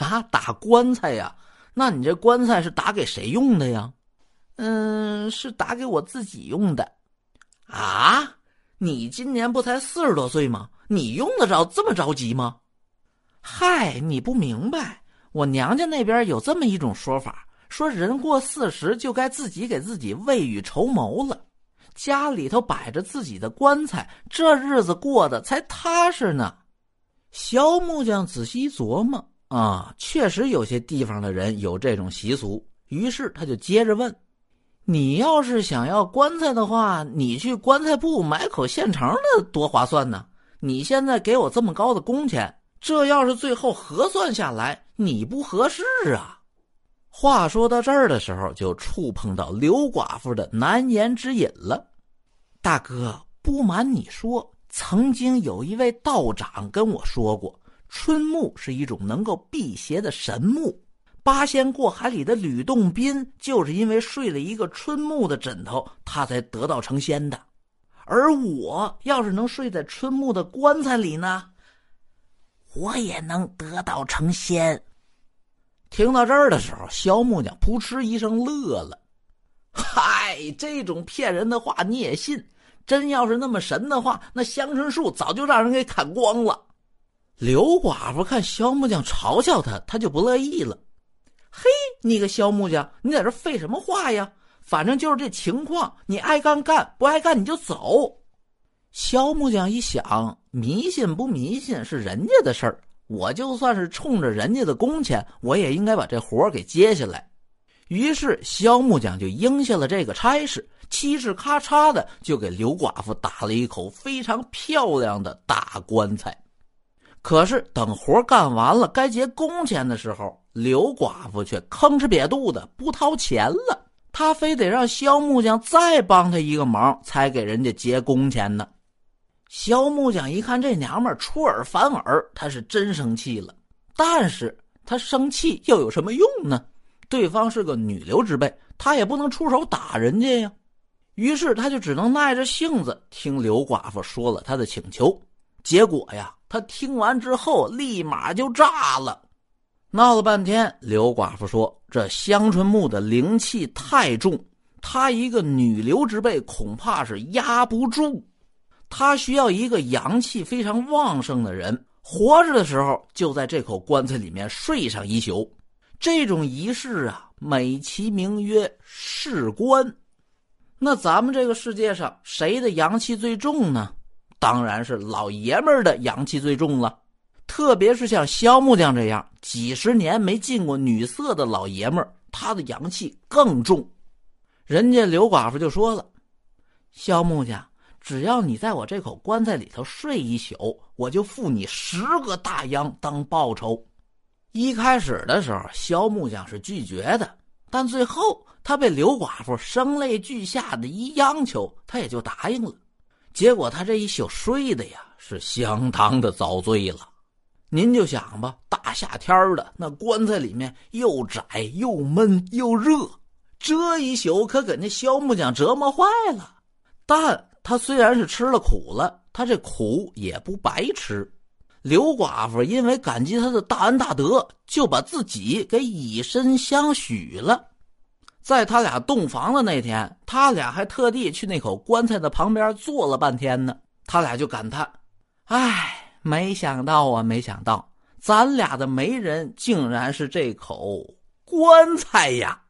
啊，打棺材呀？那你这棺材是打给谁用的呀？嗯，是打给我自己用的。啊，你今年不才四十多岁吗？你用得着这么着急吗？嗨，你不明白，我娘家那边有这么一种说法，说人过四十就该自己给自己未雨绸缪了，家里头摆着自己的棺材，这日子过得才踏实呢。肖木匠仔细一琢磨啊，确实有些地方的人有这种习俗，于是他就接着问：“你要是想要棺材的话，你去棺材铺买口现成的多划算呢？你现在给我这么高的工钱。”这要是最后核算下来，你不合适啊！话说到这儿的时候，就触碰到刘寡妇的难言之隐了。大哥，不瞒你说，曾经有一位道长跟我说过，春木是一种能够辟邪的神木。八仙过海里的吕洞宾就是因为睡了一个春木的枕头，他才得道成仙的。而我要是能睡在春木的棺材里呢？我也能得道成仙。听到这儿的时候，萧木匠扑哧一声乐了：“嗨，这种骗人的话你也信？真要是那么神的话，那香椿树早就让人给砍光了。”刘寡妇看肖木匠嘲笑他，他就不乐意了：“嘿，你个肖木匠，你在这废什么话呀？反正就是这情况，你爱干干，不爱干你就走。”肖木匠一想，迷信不迷信是人家的事儿，我就算是冲着人家的工钱，我也应该把这活给接下来。于是肖木匠就应下了这个差事，嘁哧咔嚓的就给刘寡妇打了一口非常漂亮的大棺材。可是等活干完了，该结工钱的时候，刘寡妇却吭哧瘪肚的不掏钱了，他非得让肖木匠再帮他一个忙，才给人家结工钱呢。肖木匠一看这娘们出尔反尔，他是真生气了。但是他生气又有什么用呢？对方是个女流之辈，他也不能出手打人家呀。于是他就只能耐着性子听刘寡妇说了他的请求。结果呀，他听完之后立马就炸了。闹了半天，刘寡妇说：“这香椿木的灵气太重，她一个女流之辈恐怕是压不住。”他需要一个阳气非常旺盛的人，活着的时候就在这口棺材里面睡上一宿。这种仪式啊，美其名曰试棺。那咱们这个世界上谁的阳气最重呢？当然是老爷们儿的阳气最重了。特别是像萧木匠这样几十年没进过女色的老爷们儿，他的阳气更重。人家刘寡妇就说了：“萧木匠。”只要你在我这口棺材里头睡一宿，我就付你十个大洋当报酬。一开始的时候，萧木匠是拒绝的，但最后他被刘寡妇声泪俱下的一央求，他也就答应了。结果他这一宿睡的呀，是相当的遭罪了。您就想吧，大夏天的那棺材里面又窄又闷又热，这一宿可给那萧木匠折磨坏了。但他虽然是吃了苦了，他这苦也不白吃。刘寡妇因为感激他的大恩大德，就把自己给以身相许了。在他俩洞房的那天，他俩还特地去那口棺材的旁边坐了半天呢。他俩就感叹：“哎，没想到啊，没想到，咱俩的媒人竟然是这口棺材呀！”